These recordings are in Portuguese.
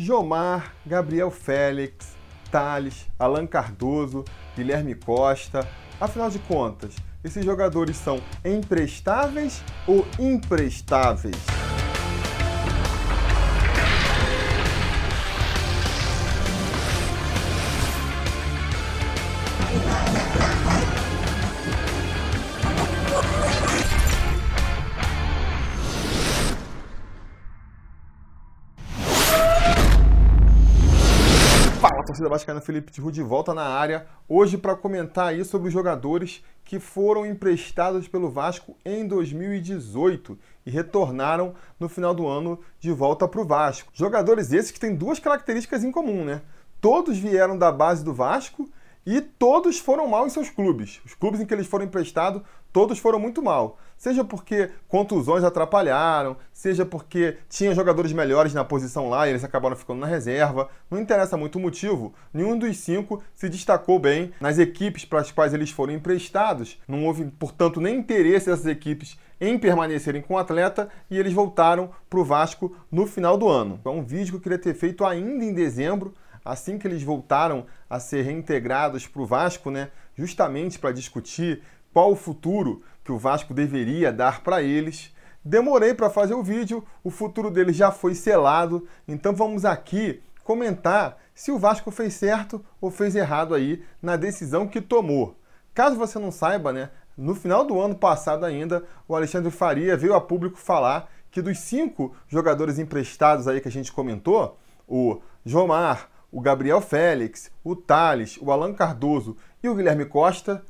Jomar, Gabriel Félix, Thales, Alan Cardoso, Guilherme Costa. Afinal de contas, esses jogadores são emprestáveis ou imprestáveis? Torcida vascaína Felipe Tiru de volta na área, hoje para comentar aí sobre os jogadores que foram emprestados pelo Vasco em 2018 e retornaram no final do ano de volta para o Vasco. Jogadores esses que têm duas características em comum, né? Todos vieram da base do Vasco e todos foram mal em seus clubes. Os clubes em que eles foram emprestados, todos foram muito mal. Seja porque contusões atrapalharam, seja porque tinha jogadores melhores na posição lá e eles acabaram ficando na reserva. Não interessa muito o motivo. Nenhum dos cinco se destacou bem nas equipes para as quais eles foram emprestados. Não houve, portanto, nem interesse dessas equipes em permanecerem com o atleta e eles voltaram para o Vasco no final do ano. É um vídeo que eu queria ter feito ainda em dezembro, assim que eles voltaram a ser reintegrados para o Vasco, né, justamente para discutir qual o futuro que o Vasco deveria dar para eles. Demorei para fazer o vídeo, o futuro deles já foi selado, então vamos aqui comentar se o Vasco fez certo ou fez errado aí na decisão que tomou. Caso você não saiba, né, no final do ano passado ainda, o Alexandre Faria veio a público falar que dos cinco jogadores emprestados aí que a gente comentou, o Jomar, o Gabriel Félix, o Thales, o Alan Cardoso e o Guilherme Costa,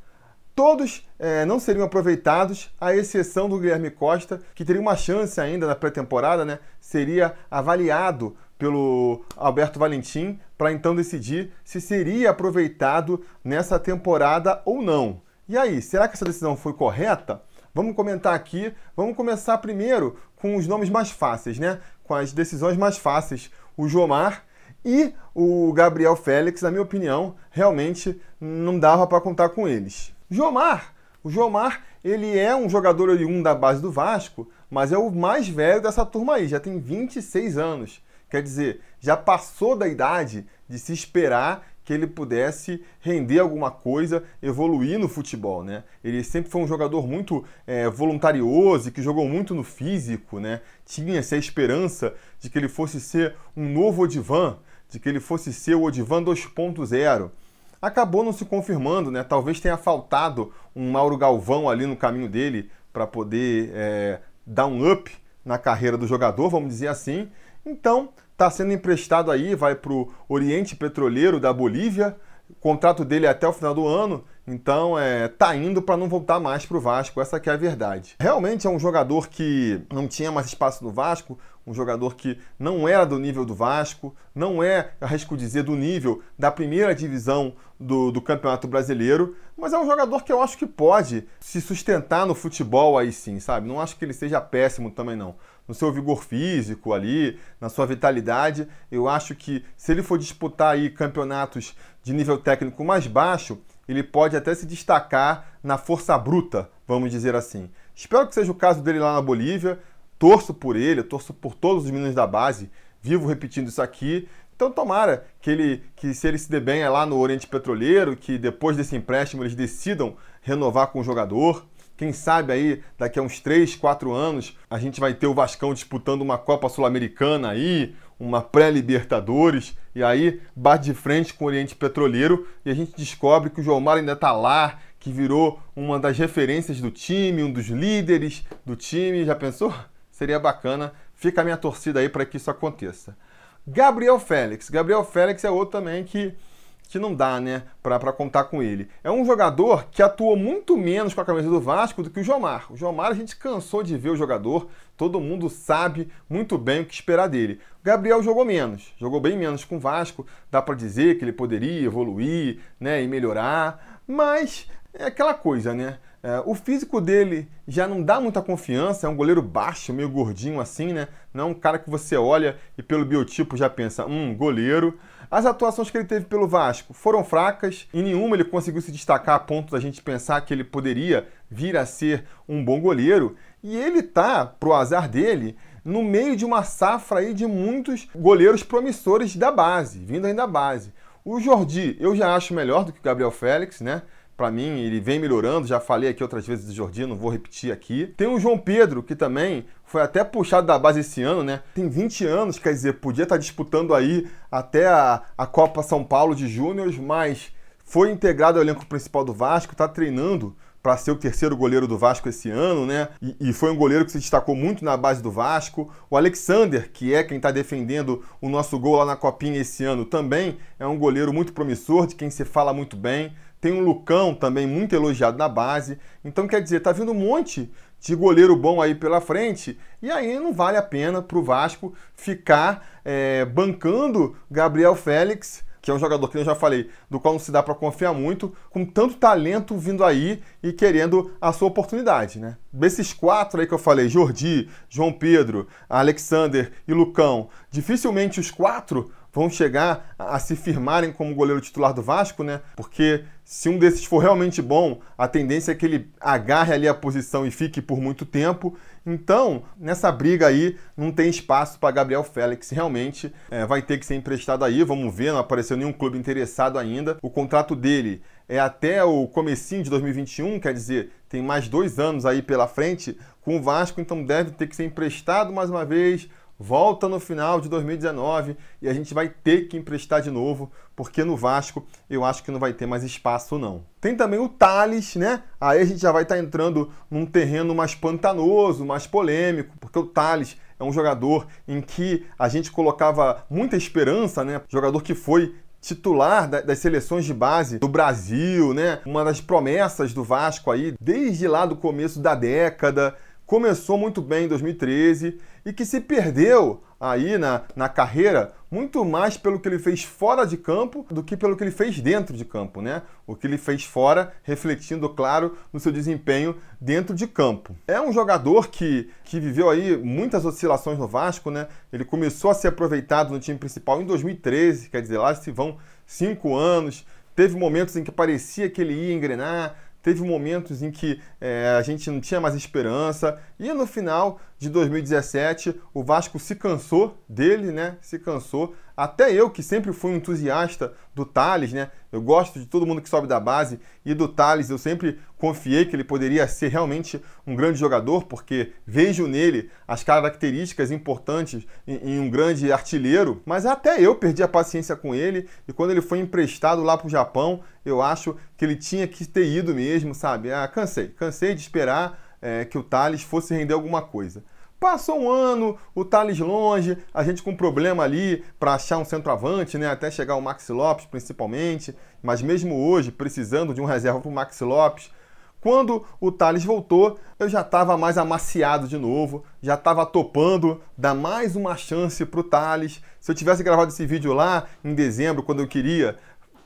todos é, não seriam aproveitados, à exceção do Guilherme Costa, que teria uma chance ainda na pré-temporada, né? Seria avaliado pelo Alberto Valentim para então decidir se seria aproveitado nessa temporada ou não. E aí, será que essa decisão foi correta? Vamos comentar aqui. Vamos começar primeiro com os nomes mais fáceis, né? Com as decisões mais fáceis. O Jomar e o Gabriel Félix, na minha opinião, realmente não dava para contar com eles. Jomar, o Jomar, ele é um jogador oriundo da base do Vasco, mas é o mais velho dessa turma aí, já tem 26 anos. Quer dizer, já passou da idade de se esperar que ele pudesse render alguma coisa, evoluir no futebol, né? Ele sempre foi um jogador muito é, voluntarioso que jogou muito no físico, né? Tinha essa esperança de que ele fosse ser um novo Odivan, de que ele fosse ser o Odivan 2.0. Acabou não se confirmando, né? Talvez tenha faltado um Mauro Galvão ali no caminho dele para poder é, dar um up na carreira do jogador, vamos dizer assim. Então, está sendo emprestado aí, vai para o Oriente Petroleiro da Bolívia. O contrato dele é até o final do ano, então é, tá indo para não voltar mais para o Vasco, essa que é a verdade. Realmente é um jogador que não tinha mais espaço no Vasco, um jogador que não era do nível do Vasco, não é, arrisco dizer, do nível da primeira divisão do, do Campeonato Brasileiro, mas é um jogador que eu acho que pode se sustentar no futebol aí sim, sabe? Não acho que ele seja péssimo também não. No seu vigor físico ali, na sua vitalidade, eu acho que se ele for disputar aí campeonatos de nível técnico mais baixo, ele pode até se destacar na força bruta, vamos dizer assim. Espero que seja o caso dele lá na Bolívia torço por ele, torço por todos os meninos da base, vivo repetindo isso aqui. Então tomara que ele, que se ele se dê bem é lá no Oriente Petroleiro, que depois desse empréstimo eles decidam renovar com o jogador. Quem sabe aí, daqui a uns 3, 4 anos, a gente vai ter o Vascão disputando uma Copa Sul-Americana aí, uma pré-Libertadores, e aí bate de frente com o Oriente Petroleiro e a gente descobre que o João ainda está lá, que virou uma das referências do time, um dos líderes do time. Já pensou? Seria bacana. Fica a minha torcida aí para que isso aconteça. Gabriel Félix. Gabriel Félix é outro também que, que não dá, né, para contar com ele. É um jogador que atuou muito menos com a camisa do Vasco do que o Jomar. O Jomar a gente cansou de ver o jogador, todo mundo sabe muito bem o que esperar dele. O Gabriel jogou menos, jogou bem menos com o Vasco, dá para dizer que ele poderia evoluir, né, e melhorar, mas é aquela coisa, né? É, o físico dele já não dá muita confiança, é um goleiro baixo, meio gordinho assim, né? Não é um cara que você olha e pelo biotipo já pensa, hum, goleiro. As atuações que ele teve pelo Vasco foram fracas, em nenhuma ele conseguiu se destacar a ponto da gente pensar que ele poderia vir a ser um bom goleiro. E ele tá, pro azar dele, no meio de uma safra aí de muitos goleiros promissores da base, vindo ainda da base. O Jordi, eu já acho melhor do que o Gabriel Félix, né? Para mim, ele vem melhorando. Já falei aqui outras vezes do Jordi, não vou repetir aqui. Tem o João Pedro, que também foi até puxado da base esse ano, né? Tem 20 anos, quer dizer, podia estar disputando aí até a, a Copa São Paulo de Júniores, mas foi integrado ao elenco principal do Vasco, está treinando para ser o terceiro goleiro do Vasco esse ano, né? E, e, foi um goleiro que se destacou muito na base do Vasco. O Alexander, que é quem está defendendo o nosso gol lá na Copinha esse ano, também é um goleiro muito promissor, de quem se fala muito bem. Tem um Lucão também muito elogiado na base. Então, quer dizer, tá vindo um monte de goleiro bom aí pela frente. E aí não vale a pena para o Vasco ficar é, bancando Gabriel Félix que é um jogador que eu já falei, do qual não se dá para confiar muito, com tanto talento vindo aí e querendo a sua oportunidade, né? Desses quatro aí que eu falei, Jordi, João Pedro, Alexander e Lucão, dificilmente os quatro vão chegar a, se firmarem como goleiro titular do Vasco, né? Porque se um desses for realmente bom, a tendência é que ele agarre ali a posição e fique por muito tempo. Então, nessa briga aí, não tem espaço para Gabriel Félix. Realmente é, vai ter que ser emprestado aí. Vamos ver, não apareceu nenhum clube interessado ainda. O contrato dele é até o comecinho de 2021, quer dizer, tem mais dois anos aí pela frente com o Vasco, então deve ter que ser emprestado mais uma vez volta no final de 2019 e a gente vai ter que emprestar de novo, porque no Vasco eu acho que não vai ter mais espaço não. Tem também o Thales, né? Aí a gente já vai estar tá entrando num terreno mais pantanoso, mais polêmico, porque o Thales é um jogador em que a gente colocava muita esperança, né? Jogador que foi titular das seleções de base do Brasil, né? Uma das promessas do Vasco aí desde lá do começo da década começou muito bem em 2013 e que se perdeu aí na, na carreira muito mais pelo que ele fez fora de campo do que pelo que ele fez dentro de campo, né? O que ele fez fora, refletindo, claro, no seu desempenho dentro de campo. É um jogador que, que viveu aí muitas oscilações no Vasco, né? Ele começou a ser aproveitado no time principal em 2013, quer dizer, lá se vão cinco anos. Teve momentos em que parecia que ele ia engrenar, teve momentos em que é, a gente não tinha mais esperança e no final de 2017 o Vasco se cansou dele, né? Se cansou. Até eu que sempre fui um entusiasta do Thales, né? Eu gosto de todo mundo que sobe da base e do Thales eu sempre confiei que ele poderia ser realmente um grande jogador, porque vejo nele as características importantes em, em um grande artilheiro. Mas até eu perdi a paciência com ele e quando ele foi emprestado lá para o Japão, eu acho que ele tinha que ter ido mesmo, sabe? Ah, cansei, cansei de esperar é, que o Thales fosse render alguma coisa. Passou um ano, o Thales longe, a gente com problema ali para achar um centroavante, né? Até chegar o Maxi Lopes, principalmente. Mas mesmo hoje, precisando de um reserva para o Maxi Lopes. Quando o Thales voltou, eu já estava mais amaciado de novo, já estava topando dar mais uma chance para o Thales. Se eu tivesse gravado esse vídeo lá em dezembro, quando eu queria,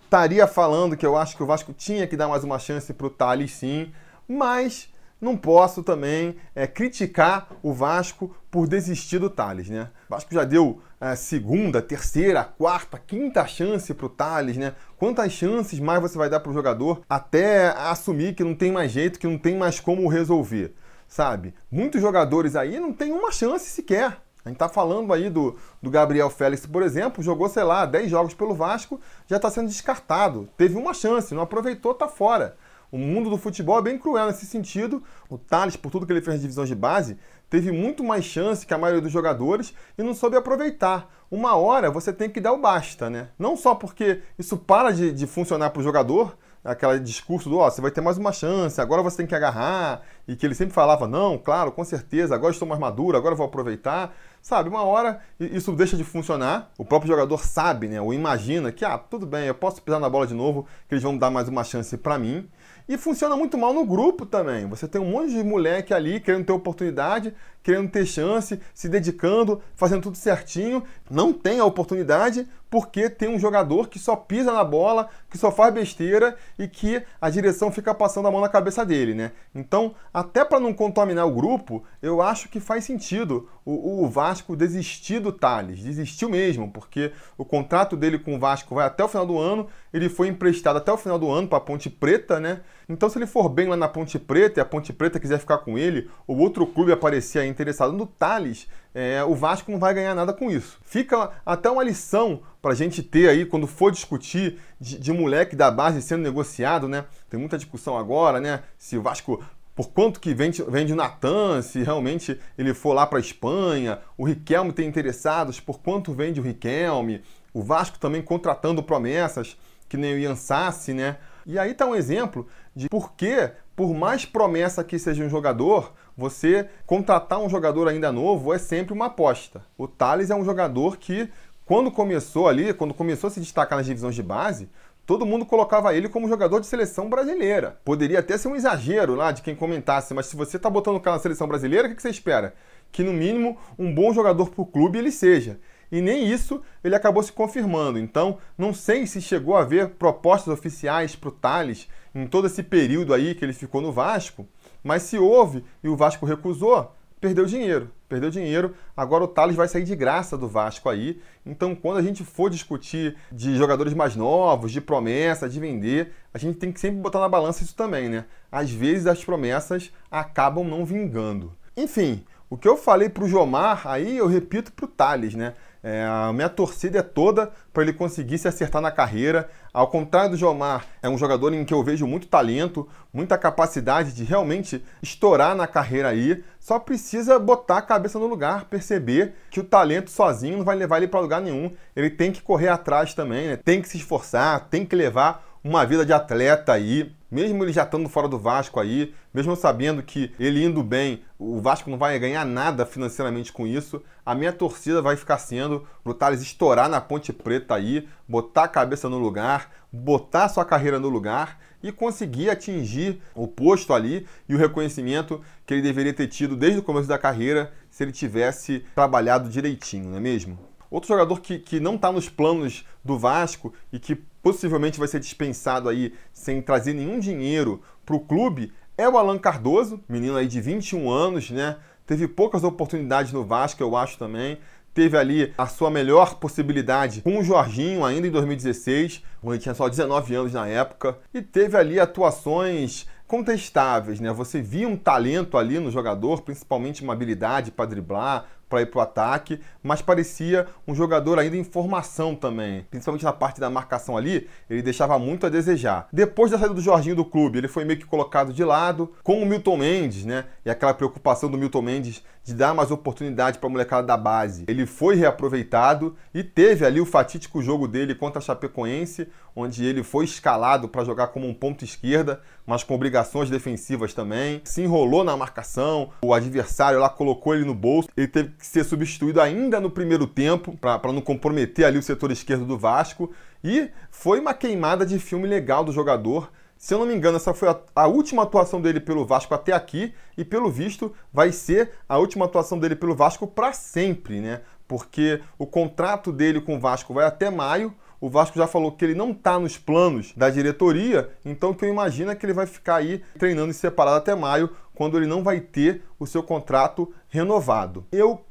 estaria falando que eu acho que o Vasco tinha que dar mais uma chance para o Thales sim, mas não posso também é, criticar o Vasco por desistir do Thales, né? O Vasco já deu é, segunda, terceira, quarta, quinta chance para o Thales, né? Quantas chances mais você vai dar para o jogador até assumir que não tem mais jeito, que não tem mais como resolver, sabe? Muitos jogadores aí não têm uma chance sequer. A gente está falando aí do, do Gabriel Félix, por exemplo, jogou, sei lá, 10 jogos pelo Vasco, já está sendo descartado. Teve uma chance, não aproveitou, está fora. O mundo do futebol é bem cruel nesse sentido. O Thales, por tudo que ele fez nas divisões de base, teve muito mais chance que a maioria dos jogadores e não soube aproveitar. Uma hora você tem que dar o basta, né? Não só porque isso para de, de funcionar para o jogador, aquele discurso do, ó, oh, você vai ter mais uma chance, agora você tem que agarrar, e que ele sempre falava, não, claro, com certeza, agora estou mais maduro, agora vou aproveitar. Sabe, uma hora isso deixa de funcionar, o próprio jogador sabe, né, ou imagina que, ah, tudo bem, eu posso pisar na bola de novo, que eles vão dar mais uma chance para mim. E funciona muito mal no grupo também. Você tem um monte de moleque ali querendo ter oportunidade, querendo ter chance, se dedicando, fazendo tudo certinho. Não tem a oportunidade porque tem um jogador que só pisa na bola, que só faz besteira e que a direção fica passando a mão na cabeça dele, né? Então, até para não contaminar o grupo, eu acho que faz sentido o, o Vasco desistir do Thales. Desistiu mesmo, porque o contrato dele com o Vasco vai até o final do ano. Ele foi emprestado até o final do ano para Ponte Preta, né? Então, se ele for bem lá na Ponte Preta e a Ponte Preta quiser ficar com ele, ou outro clube aparecer interessado no Thales, é, o Vasco não vai ganhar nada com isso. Fica até uma lição para a gente ter aí quando for discutir de, de moleque da base sendo negociado, né? Tem muita discussão agora, né? Se o Vasco por quanto que vende, vende o Natan, se realmente ele for lá para a Espanha, o Riquelme tem interessados, por quanto vende o Riquelme, o Vasco também contratando promessas, que nem o Ian Sassi, né? E aí está um exemplo de por que, por mais promessa que seja um jogador, você contratar um jogador ainda novo é sempre uma aposta. O Thales é um jogador que, quando começou ali, quando começou a se destacar nas divisões de base, todo mundo colocava ele como jogador de seleção brasileira. Poderia até ser um exagero lá de quem comentasse, mas se você está botando o cara na seleção brasileira, o que você espera? Que no mínimo um bom jogador para o clube ele seja. E nem isso ele acabou se confirmando. Então, não sei se chegou a haver propostas oficiais para o Thales em todo esse período aí que ele ficou no Vasco, mas se houve e o Vasco recusou, perdeu dinheiro. Perdeu dinheiro, agora o Thales vai sair de graça do Vasco aí. Então, quando a gente for discutir de jogadores mais novos, de promessa, de vender, a gente tem que sempre botar na balança isso também, né? Às vezes as promessas acabam não vingando. Enfim, o que eu falei para o Jomar, aí eu repito para o Thales, né? É, a minha torcida é toda para ele conseguir se acertar na carreira. Ao contrário do Jomar, é um jogador em que eu vejo muito talento, muita capacidade de realmente estourar na carreira aí. Só precisa botar a cabeça no lugar, perceber que o talento sozinho não vai levar ele para lugar nenhum. Ele tem que correr atrás também, né? tem que se esforçar, tem que levar uma vida de atleta aí, mesmo ele já estando fora do Vasco aí, mesmo sabendo que ele indo bem, o Vasco não vai ganhar nada financeiramente com isso, a minha torcida vai ficar sendo pro Thales estourar na Ponte Preta aí, botar a cabeça no lugar, botar a sua carreira no lugar e conseguir atingir o posto ali e o reconhecimento que ele deveria ter tido desde o começo da carreira se ele tivesse trabalhado direitinho, não é mesmo? Outro jogador que, que não está nos planos do Vasco e que possivelmente vai ser dispensado aí sem trazer nenhum dinheiro para o clube, é o Alan Cardoso, menino aí de 21 anos, né? Teve poucas oportunidades no Vasco, eu acho também. Teve ali a sua melhor possibilidade com o Jorginho ainda em 2016, quando ele tinha só 19 anos na época, e teve ali atuações contestáveis, né? Você via um talento ali no jogador, principalmente uma habilidade para driblar, para ir para o ataque, mas parecia um jogador ainda em formação também, principalmente na parte da marcação ali, ele deixava muito a desejar. Depois da saída do Jorginho do clube, ele foi meio que colocado de lado, com o Milton Mendes, né? E aquela preocupação do Milton Mendes de dar mais oportunidade para a molecada da base. Ele foi reaproveitado e teve ali o fatídico jogo dele contra a Chapecoense, onde ele foi escalado para jogar como um ponto esquerda, mas com obrigações defensivas também. Se enrolou na marcação, o adversário lá colocou ele no bolso, ele teve que ser substituído ainda no primeiro tempo, para não comprometer ali o setor esquerdo do Vasco. E foi uma queimada de filme legal do jogador. Se eu não me engano, essa foi a, a, última atuação dele pelo Vasco até aqui, e pelo visto vai ser a última atuação dele pelo Vasco para sempre, né? Porque o contrato dele com o Vasco vai até maio. O Vasco já falou que ele não está nos planos da diretoria, então o que eu imagino é que ele vai ficar aí treinando em separado até maio, quando ele não vai ter o seu contrato renovado. Eu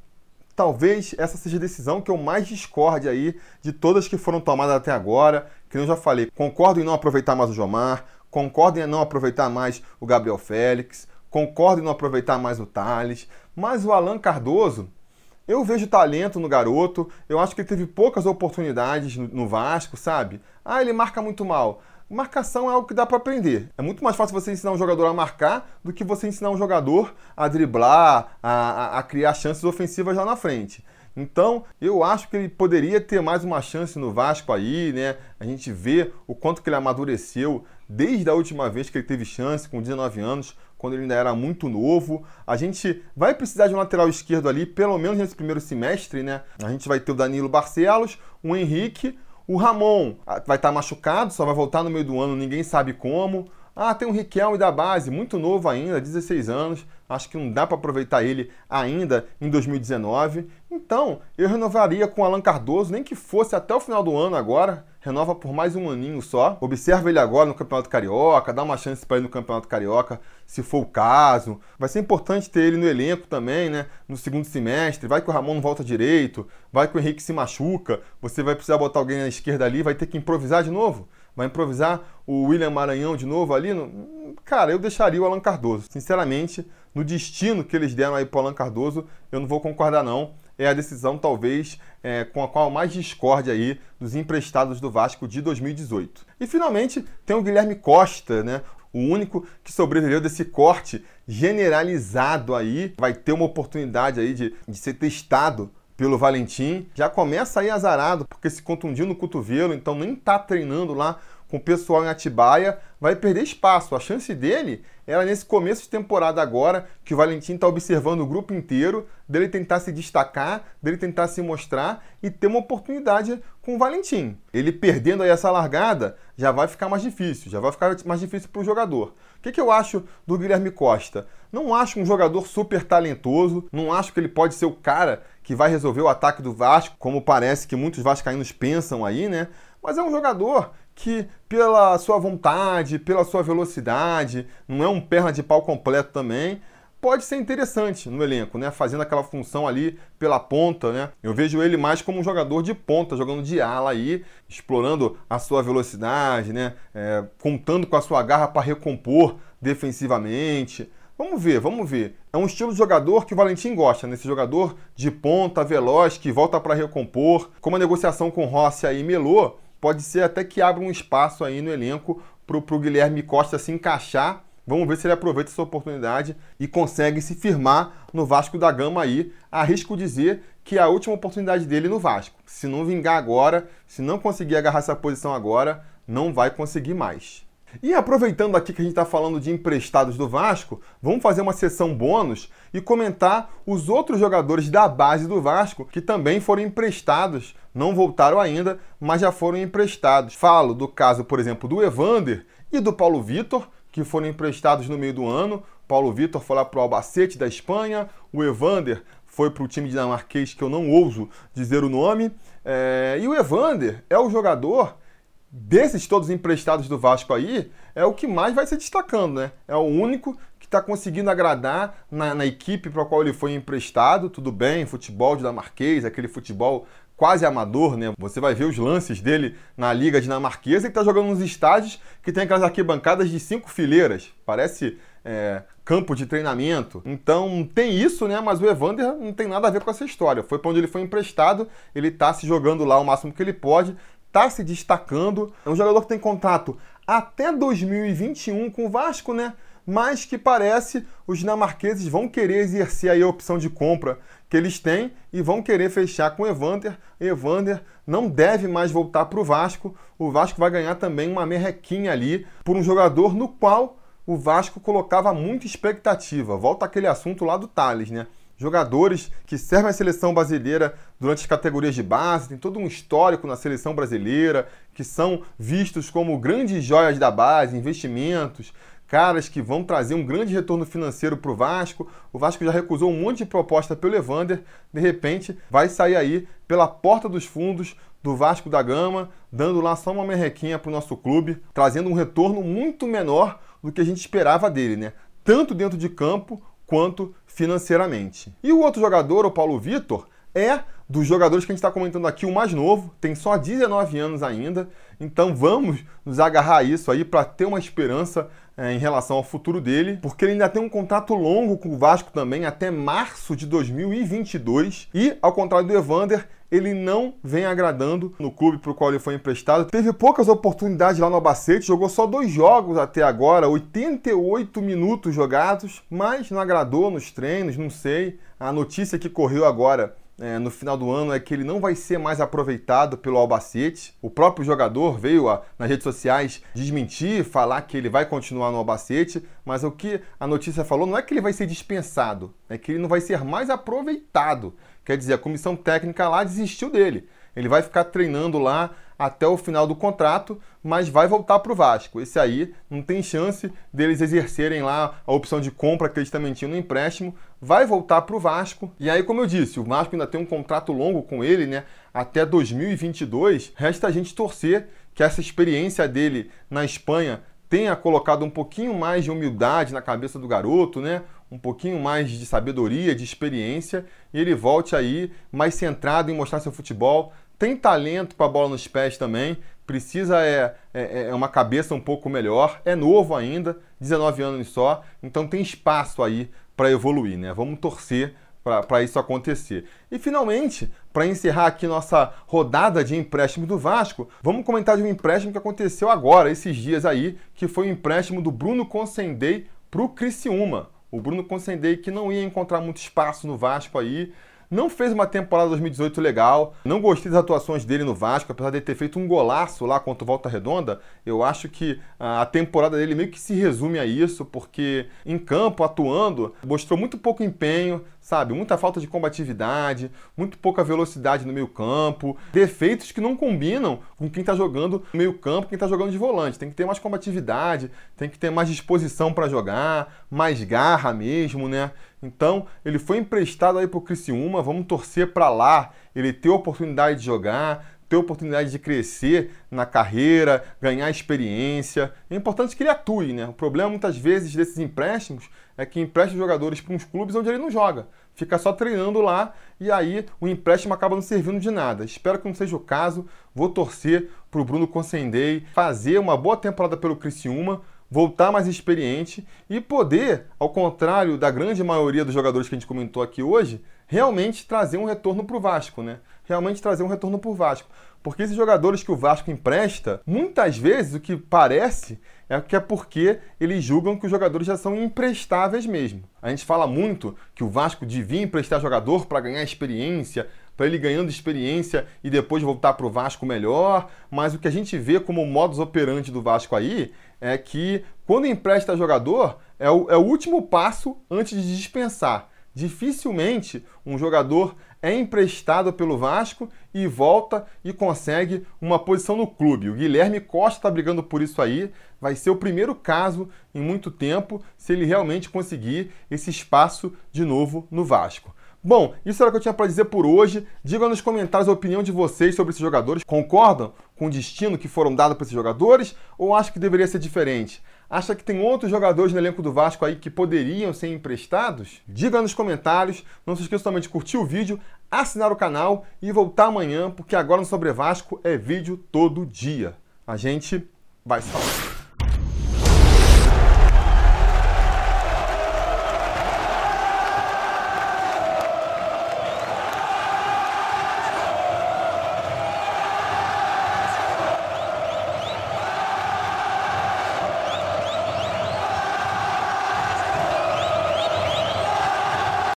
talvez essa seja a decisão que eu mais discorde aí de todas que foram tomadas até agora, que eu já falei. Concordo em não aproveitar mais o Jomar, concordo em não aproveitar mais o Gabriel Félix, concordo em não aproveitar mais o Thales, mas o Alan Cardoso, eu vejo talento no garoto, eu acho que ele teve poucas oportunidades no Vasco, sabe? Ah, ele marca muito mal. Marcação é algo que dá para aprender. É muito mais fácil você ensinar um jogador a marcar do que você ensinar um jogador a driblar, a, a, a criar chances ofensivas lá na frente. Então, eu acho que ele poderia ter mais uma chance no Vasco aí, né? A gente vê o quanto que ele amadureceu desde a última vez que ele teve chance, com 19 anos, quando ele ainda era muito novo. A gente vai precisar de um lateral esquerdo ali, pelo menos nesse primeiro semestre, né? A gente vai ter o Danilo Barcelos, o Henrique, o Ramon ah, vai estar machucado, só vai voltar no meio do ano, ninguém sabe como. Ah, tem o Riquelme da base, muito novo ainda, 16 anos. Acho que não dá para aproveitar ele ainda em 2019. Então, eu renovaria com o Alan Cardoso, nem que fosse até o final do ano agora. Renova por mais um aninho só. Observa ele agora no Campeonato Carioca, dá uma chance para ele no Campeonato Carioca, se for o caso. Vai ser importante ter ele no elenco também, né? No segundo semestre. Vai que o Ramon não volta direito, vai que o Henrique se machuca, você vai precisar botar alguém na esquerda ali, vai ter que improvisar de novo Vai improvisar o William Maranhão de novo ali? Cara, eu deixaria o Alan Cardoso. Sinceramente, no destino que eles deram aí o Alan Cardoso, eu não vou concordar não. É a decisão, talvez, é, com a qual mais discorde aí dos emprestados do Vasco de 2018. E finalmente tem o Guilherme Costa, né? O único que sobreviveu desse corte generalizado aí, vai ter uma oportunidade aí de, de ser testado pelo Valentim. Já começa aí azarado, porque se contundiu no cotovelo, então nem tá treinando lá com o pessoal em Atibaia, vai perder espaço. A chance dele era nesse começo de temporada agora, que o Valentim está observando o grupo inteiro, dele tentar se destacar, dele tentar se mostrar e ter uma oportunidade com o Valentim. Ele perdendo aí essa largada, já vai ficar mais difícil, já vai ficar mais difícil para o jogador. O que, que eu acho do Guilherme Costa? Não acho um jogador super talentoso, não acho que ele pode ser o cara que vai resolver o ataque do Vasco, como parece que muitos vascaínos pensam aí, né? Mas é um jogador que, pela sua vontade, pela sua velocidade, não é um perna de pau completo também, pode ser interessante no elenco, né? Fazendo aquela função ali pela ponta, né? Eu vejo ele mais como um jogador de ponta, jogando de ala aí, explorando a sua velocidade, né? É, contando com a sua garra para recompor defensivamente. Vamos ver, vamos ver. É um estilo de jogador que o Valentim gosta, né? Esse jogador de ponta, veloz, que volta para recompor. Como a negociação com Rossi aí melou, pode ser até que abra um espaço aí no elenco para o Guilherme Costa se encaixar. Vamos ver se ele aproveita essa oportunidade e consegue se firmar no Vasco da Gama aí. Arrisco dizer que é a última oportunidade dele no Vasco. Se não vingar agora, se não conseguir agarrar essa posição agora, não vai conseguir mais. E aproveitando aqui que a gente está falando de emprestados do Vasco, vamos fazer uma sessão bônus e comentar os outros jogadores da base do Vasco que também foram emprestados, não voltaram ainda, mas já foram emprestados. Falo do caso, por exemplo, do Evander e do Paulo Vitor, que foram emprestados no meio do ano. Paulo Vitor foi lá para o Albacete da Espanha, o Evander foi para o time dinamarquês que eu não ouso dizer o nome. É... E o Evander é o jogador desses todos emprestados do Vasco aí, é o que mais vai se destacando, né? É o único que está conseguindo agradar na, na equipe para a qual ele foi emprestado. Tudo bem, futebol dinamarquês, aquele futebol quase amador, né? Você vai ver os lances dele na liga dinamarquesa e está jogando nos estádios que tem aquelas arquibancadas de cinco fileiras. Parece é, campo de treinamento. Então tem isso, né? Mas o Evander não tem nada a ver com essa história. Foi para onde ele foi emprestado, ele está se jogando lá o máximo que ele pode está se destacando. É um jogador que tem contrato até 2021 com o Vasco, né? Mas que parece os dinamarqueses vão querer exercer aí a opção de compra que eles têm e vão querer fechar com Evander. Evander não deve mais voltar para o Vasco. O Vasco vai ganhar também uma merrequinha ali por um jogador no qual o Vasco colocava muita expectativa. Volta aquele assunto lá do Thales, né? Jogadores que servem a seleção brasileira durante as categorias de base, tem todo um histórico na seleção brasileira, que são vistos como grandes joias da base, investimentos, caras que vão trazer um grande retorno financeiro para o Vasco. O Vasco já recusou um monte de proposta pelo Evander, de repente vai sair aí pela porta dos fundos do Vasco da Gama, dando lá só uma merrequinha para o nosso clube, trazendo um retorno muito menor do que a gente esperava dele, né? Tanto dentro de campo quanto financeiramente. E o outro jogador, o Paulo Vitor, é dos jogadores que a gente está comentando aqui, o mais novo, tem só 19 anos ainda, então vamos nos agarrar a isso aí para ter uma esperança é, em relação ao futuro dele, porque ele ainda tem um contrato longo com o Vasco também, até março de 2022. E, ao contrário do Evander, ele não vem agradando no clube para o qual ele foi emprestado. Teve poucas oportunidades lá no Albacete, jogou só dois jogos até agora, 88 minutos jogados, mas não agradou nos treinos, não sei. A notícia que correu agora é, no final do ano é que ele não vai ser mais aproveitado pelo Albacete. O próprio jogador veio a, nas redes sociais desmentir, falar que ele vai continuar no Albacete, mas o que a notícia falou não é que ele vai ser dispensado, é que ele não vai ser mais aproveitado. Quer dizer, a comissão técnica lá desistiu dele. Ele vai ficar treinando lá até o final do contrato, mas vai voltar para o Vasco. Esse aí não tem chance deles exercerem lá a opção de compra que eles também tinham no empréstimo. Vai voltar para o Vasco. E aí, como eu disse, o Vasco ainda tem um contrato longo com ele, né? Até 2022. Resta a gente torcer que essa experiência dele na Espanha tenha colocado um pouquinho mais de humildade na cabeça do garoto, né? Um pouquinho mais de sabedoria, de experiência, e ele volte aí mais centrado em mostrar seu futebol, tem talento para a bola nos pés também, precisa é, é, é, uma cabeça um pouco melhor, é novo ainda, 19 anos só, então tem espaço aí para evoluir, né? Vamos torcer para isso acontecer. E finalmente, para encerrar aqui nossa rodada de empréstimo do Vasco, vamos comentar de um empréstimo que aconteceu agora, esses dias aí, que foi o empréstimo do Bruno Consendei para o Criciúma. O Bruno Consendei que não ia encontrar muito espaço no Vasco aí, não fez uma temporada 2018 legal. Não gostei das atuações dele no Vasco, apesar de ter feito um golaço lá contra o Volta Redonda. Eu acho que a temporada dele meio que se resume a isso, porque em campo, atuando, mostrou muito pouco empenho, sabe? Muita falta de combatividade, muito pouca velocidade no meio campo, defeitos que não combinam com quem está jogando no meio campo, quem está jogando de volante. Tem que ter mais combatividade, tem que ter mais disposição para jogar, mais garra mesmo, né? Então, ele foi emprestado aí para o Criciúma, vamos torcer para lá ele ter oportunidade de jogar, ter oportunidade de crescer na carreira, ganhar experiência. É importante que ele atue, né? O problema muitas vezes desses empréstimos é que empresta jogadores para uns clubes onde ele não joga. Fica só treinando lá e aí o empréstimo acaba não servindo de nada. Espero que não seja o caso. Vou torcer para o Bruno Consendei fazer uma boa temporada pelo Criciúma, voltar mais experiente e poder, ao contrário da grande maioria dos jogadores que a gente comentou aqui hoje, realmente trazer um retorno para o Vasco, né? Realmente trazer um retorno para o Vasco. Porque esses jogadores que o Vasco empresta, muitas vezes o que parece é que é porque eles julgam que os jogadores já são imprestáveis mesmo. A gente fala muito que o Vasco devia emprestar jogador para ganhar experiência, para ele ganhando experiência e depois voltar para o Vasco melhor, mas o que a gente vê como modus operandi do Vasco aí é que quando empresta jogador é o, é o último passo antes de dispensar. Dificilmente um jogador é emprestado pelo Vasco e volta e consegue uma posição no clube. O Guilherme Costa está brigando por isso aí. Vai ser o primeiro caso em muito tempo se ele realmente conseguir esse espaço de novo no Vasco. Bom, isso era o que eu tinha para dizer por hoje. Digam nos comentários a opinião de vocês sobre esses jogadores. Concordam com o destino que foram dados para esses jogadores ou acham que deveria ser diferente? Acha que tem outros jogadores no elenco do Vasco aí que poderiam ser emprestados? Diga nos comentários. Não se esqueça também de curtir o vídeo, assinar o canal e voltar amanhã, porque agora no Sobre Vasco é vídeo todo dia. A gente vai se falar.